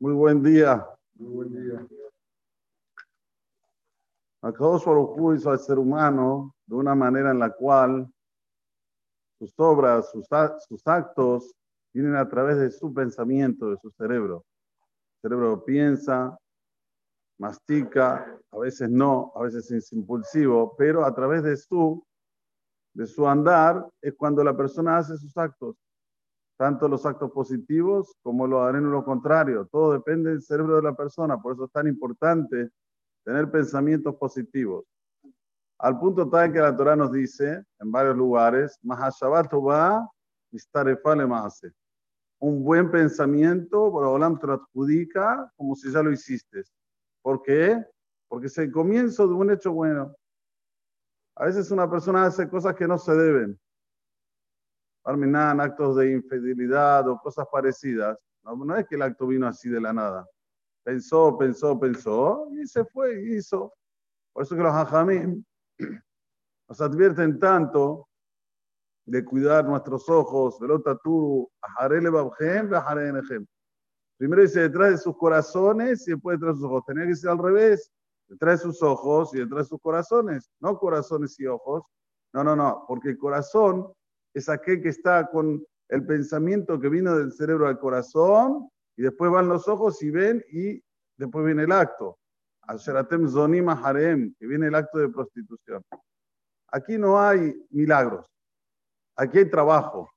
Muy buen día. Muy buen día. Akadosh Baruj hizo al ser humano de una manera en la cual sus obras, sus, sus actos vienen a través de su pensamiento, de su cerebro. El cerebro piensa, mastica, a veces no, a veces es impulsivo, pero a través de su, de su andar es cuando la persona hace sus actos, tanto los actos positivos como lo harán en lo contrario. Todo depende del cerebro de la persona, por eso es tan importante tener pensamientos positivos. Al punto tal que la Torah nos dice en varios lugares. Un buen pensamiento, por Olam te lo adjudica como si ya lo hiciste. ¿Por qué? Porque es el comienzo de un hecho bueno. A veces una persona hace cosas que no se deben. Terminan actos de infidelidad o cosas parecidas. No, es que el acto vino así de la nada. Pensó, pensó, pensó y se fue y hizo. Por eso que los hajamim nos advierten tanto de cuidar nuestros ojos, Primero dice detrás de sus corazones y después detrás de sus ojos. Tenía que ser al revés, detrás de sus ojos y detrás de sus corazones, no corazones y ojos. No, no, no, porque el corazón es aquel que está con el pensamiento que vino del cerebro al corazón y después van los ojos y ven y después viene el acto. Asheratem Zonim Harem, que viene el acto de prostitución. Aquí no hay milagros, aquí hay trabajo.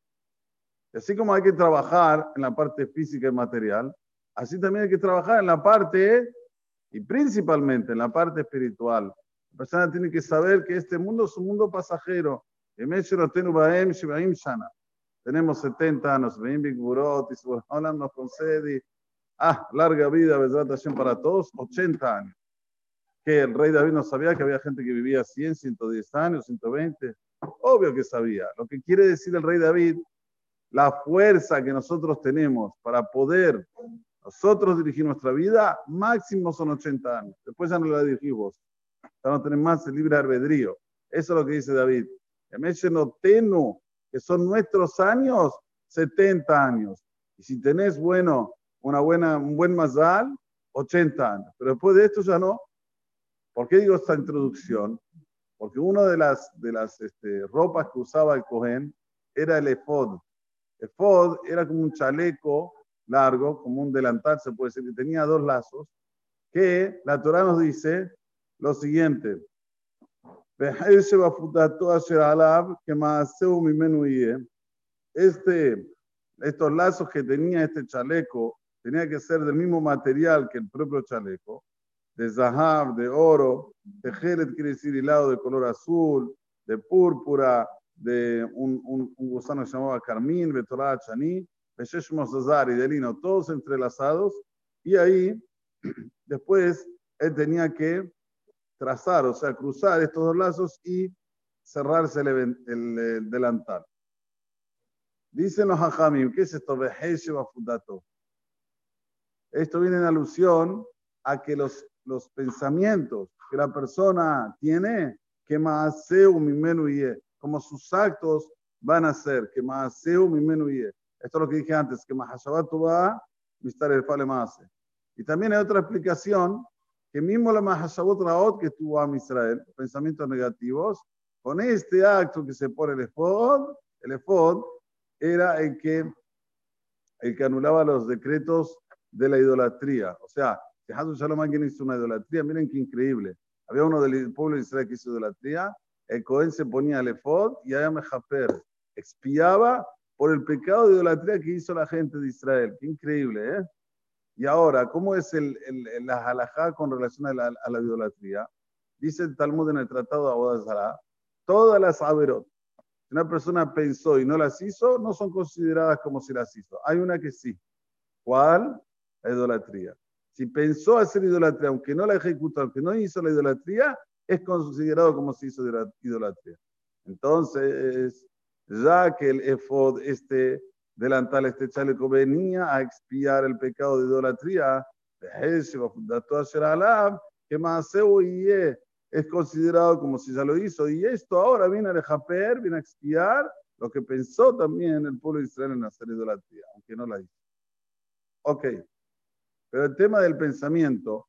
Y así como hay que trabajar en la parte física y material, así también hay que trabajar en la parte, y principalmente en la parte espiritual. La persona tiene que saber que este mundo es un mundo pasajero. Tenemos 70 años, nos concede, ah, larga vida, para todos, 80 años. Que el rey David no sabía que había gente que vivía 100, 110 años, 120. Obvio que sabía. Lo que quiere decir el rey David la fuerza que nosotros tenemos para poder nosotros dirigir nuestra vida, máximo son 80 años. Después ya no la dirigimos. Ya no tenemos más el libre albedrío. Eso es lo que dice David. Tenu, que son nuestros años, 70 años. Y si tenés, bueno, una buena, un buen mazal, 80 años. Pero después de esto ya no. ¿Por qué digo esta introducción? Porque una de las, de las este, ropas que usaba el Cohen era el efod. Efod era como un chaleco largo, como un delantal, se puede decir, que tenía dos lazos, que la Torah nos dice lo siguiente. Este, estos lazos que tenía este chaleco tenía que ser del mismo material que el propio chaleco, de zahab, de oro, de gelet quiere decir hilado de color azul, de púrpura, de un, un, un gusano llamaba Carmín, Betorah Chaní, Beshesh y de lino, todos entrelazados. Y ahí, después, él tenía que trazar, o sea, cruzar estos dos lazos y cerrarse el, el, delantal. Dicen los hajamim, ¿qué es esto? Esto viene en alusión a que los, los pensamientos que la persona tiene, que mimenu y como sus actos van a ser, que más seu mi Esto es lo que dije antes, que más va mistar el fale más. Y también hay otra explicación, que mismo la Mahashabot Raot que tuvo a Israel, pensamientos negativos, con este acto que se pone el efod, el efod era el que, el que anulaba los decretos de la idolatría. O sea, que Hazul Shalom alguien hizo una idolatría, miren qué increíble. Había uno del pueblo de Israel que hizo idolatría, el Cohen se ponía el efod y allá Mejaper expiaba por el pecado de idolatría que hizo la gente de Israel. Qué increíble, ¿eh? Y ahora, ¿cómo es el, el, la halajá con relación a la, a la, idolatría? Dice el Talmud en el Tratado de Abodazara, todas las averot, si una persona pensó y no las hizo, no son consideradas como si las hizo. Hay una que sí. ¿Cuál? La idolatría. Si pensó hacer idolatría, aunque no la ejecutó, aunque no hizo la idolatría, es considerado como si hizo idolatría. Entonces, ya que el efod, este delantal, este chaleco, venía a expiar el pecado de idolatría, que más es considerado como si ya lo hizo. Y esto ahora viene a dejaper, viene a expiar lo que pensó también el pueblo de Israel en hacer idolatría, aunque no la hizo. Ok. Pero el tema del pensamiento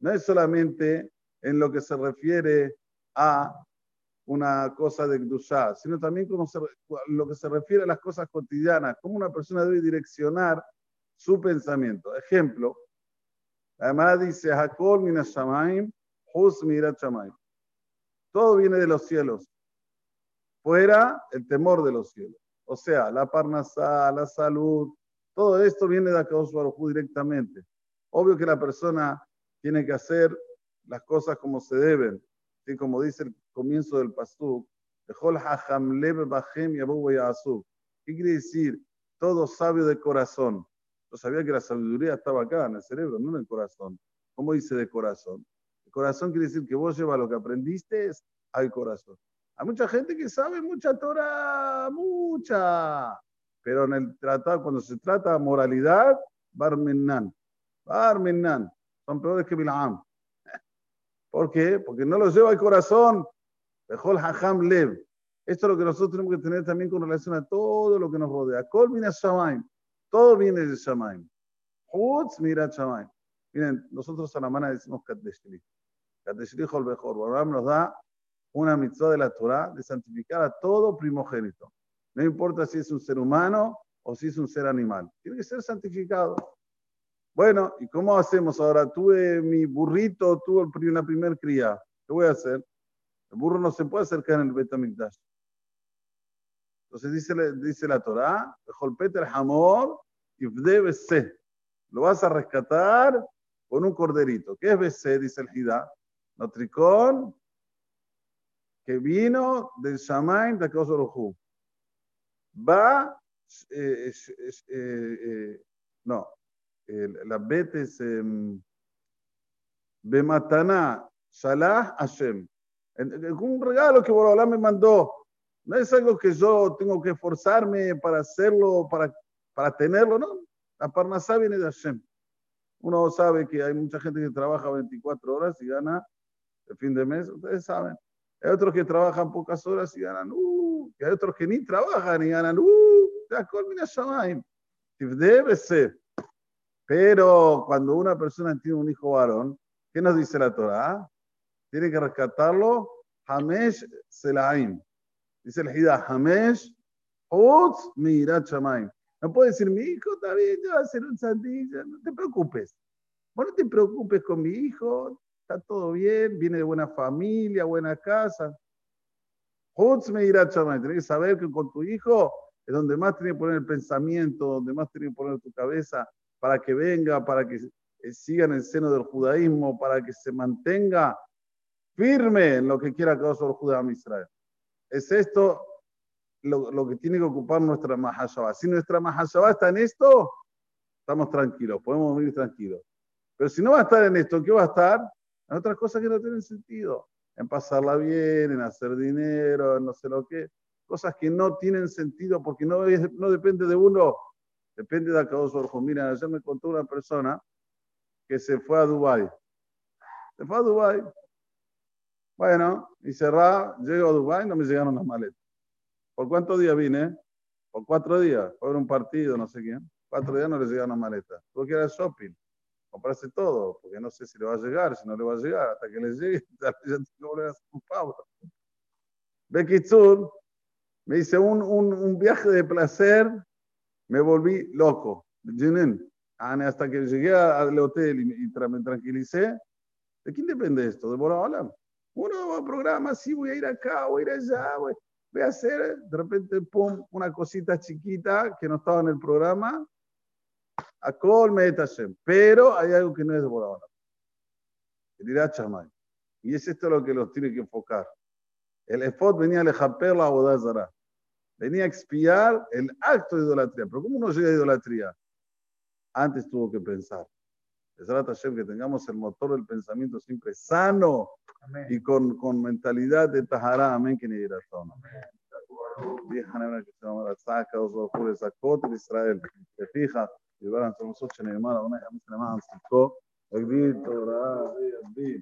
no es solamente en lo que se refiere a una cosa de Gdusha, sino también como lo que se refiere a las cosas cotidianas, cómo una persona debe direccionar su pensamiento. Ejemplo, además dice, Hakol. Todo viene de los cielos. Fuera el temor de los cielos. O sea, la parnasá, la salud, todo esto viene de Akadosh directamente. Obvio que la persona tiene que hacer las cosas como se deben, ¿sí? como dice el comienzo del pasuk, ¿qué quiere decir? Todo sabio de corazón. Yo sabía que la sabiduría estaba acá, en el cerebro, no en el corazón. ¿Cómo dice de corazón? El corazón quiere decir que vos llevas lo que aprendiste al corazón. Hay mucha gente que sabe mucha Torah, mucha. Pero en el tratado, cuando se trata de moralidad, Barmenan. Barmenan. Son peores que Bilam. ¿Por qué? Porque no los lleva al corazón. Bejol Haham Lev. Esto es lo que nosotros tenemos que tener también con relación a todo lo que nos rodea. Kol Shamaim. Todo viene de Shamaim. Hutz mira Shamaim. Miren, nosotros a la mano decimos Kadeshli. Kadeshli Hol Bejor. Abraham nos da una mitzvah de la Torah de santificar a todo primogénito. No importa si es un ser humano o si es un ser animal. Tiene que ser santificado. Bueno, ¿y cómo hacemos ahora? Tuve mi burrito, tuve la primer cría. ¿Qué voy a hacer? El burro no se puede acercar en el Betamikdash. Entonces dice, dice la Torah, el hamor ser. Lo vas a rescatar con un corderito. ¿Qué es BC? Dice el Hidá. Notricón que vino del Shamaim de Akadosh Va, eh, eh, eh, no, la bet es Bematana, Salah Hashem. Un regalo que Borobalá me mandó. No es algo que yo tengo que esforzarme para hacerlo, para, para tenerlo, no. La Parnasá viene de Hashem. Uno sabe que hay mucha gente que trabaja 24 horas y gana el fin de mes, ustedes saben. Hay otros que trabajan pocas horas y ganan, uh, y hay otros que ni trabajan y ganan, uh, debe ser. Pero cuando una persona tiene un hijo varón, ¿qué nos dice la Torah? Tiene que rescatarlo, Hamesh Selaim. Dice el Hida, Hamesh Utz Mirat Shamaim. No puede decir, mi hijo está bien, yo voy a hacer un sandilla. No te preocupes. Vos no te preocupes con mi hijo, está todo bien, viene de buena familia, buena casa. Hutz me irá Tienes que saber que con tu hijo es donde más tiene que poner el pensamiento, donde más tiene que poner tu cabeza para que venga, para que eh, siga en el seno del judaísmo, para que se mantenga firme en lo que quiera que sobre judaísmo Israel. Es esto lo, que tiene que ocupar nuestra Mahashabah. Si nuestra Mahashabah está en esto, estamos tranquilos, podemos vivir tranquilos. Pero si no va a estar en esto, ¿qué va a estar? en otras cosas que no tienen sentido, en pasarla bien, en hacer dinero, en no sé lo que, cosas que no tienen sentido porque no, no depende de uno, depende de Akadosh Baruj Mira, ayer me contó una persona que se fue a Dubái. Se fue a Dubái. Bueno, y cerrá, llego a Dubái, no me llegaron las maletas. ¿Por cuántos días vine? Por cuatro días. Por un partido, no sé quién. Cuatro días no le llegaron las maletas. Tuve que ir al shopping comprarse todo, porque no sé si le va a llegar, si no le va a llegar, hasta que le llegue, ya tengo que volver a hacer un pago. Bekitsur me hice un, un, un, viaje de placer, me volví loco, hasta que llegué al hotel y, me tranquilicé. ¿De quién depende esto? ¿De Bora Uno programa, sí, voy a ir acá, voy a ir allá, voy, a hacer, de repente, pum, una cosita chiquita que no estaba en el programa, a Kol Pero hay algo que no es de por ahora. Dirá Chamay. Y es esto lo que los tiene que enfocar. El efod venía a lejaper la bodazara. Venía a expiar el acto de idolatría. Pero ¿cómo no llega a idolatría? Antes tuvo que pensar que tengamos el motor del pensamiento siempre sano y con, con, mentalidad de Tahara, amén, que ni Israel. Te fijas, y van a ser los ocho en el mar, una camisa más, un poco, el grito,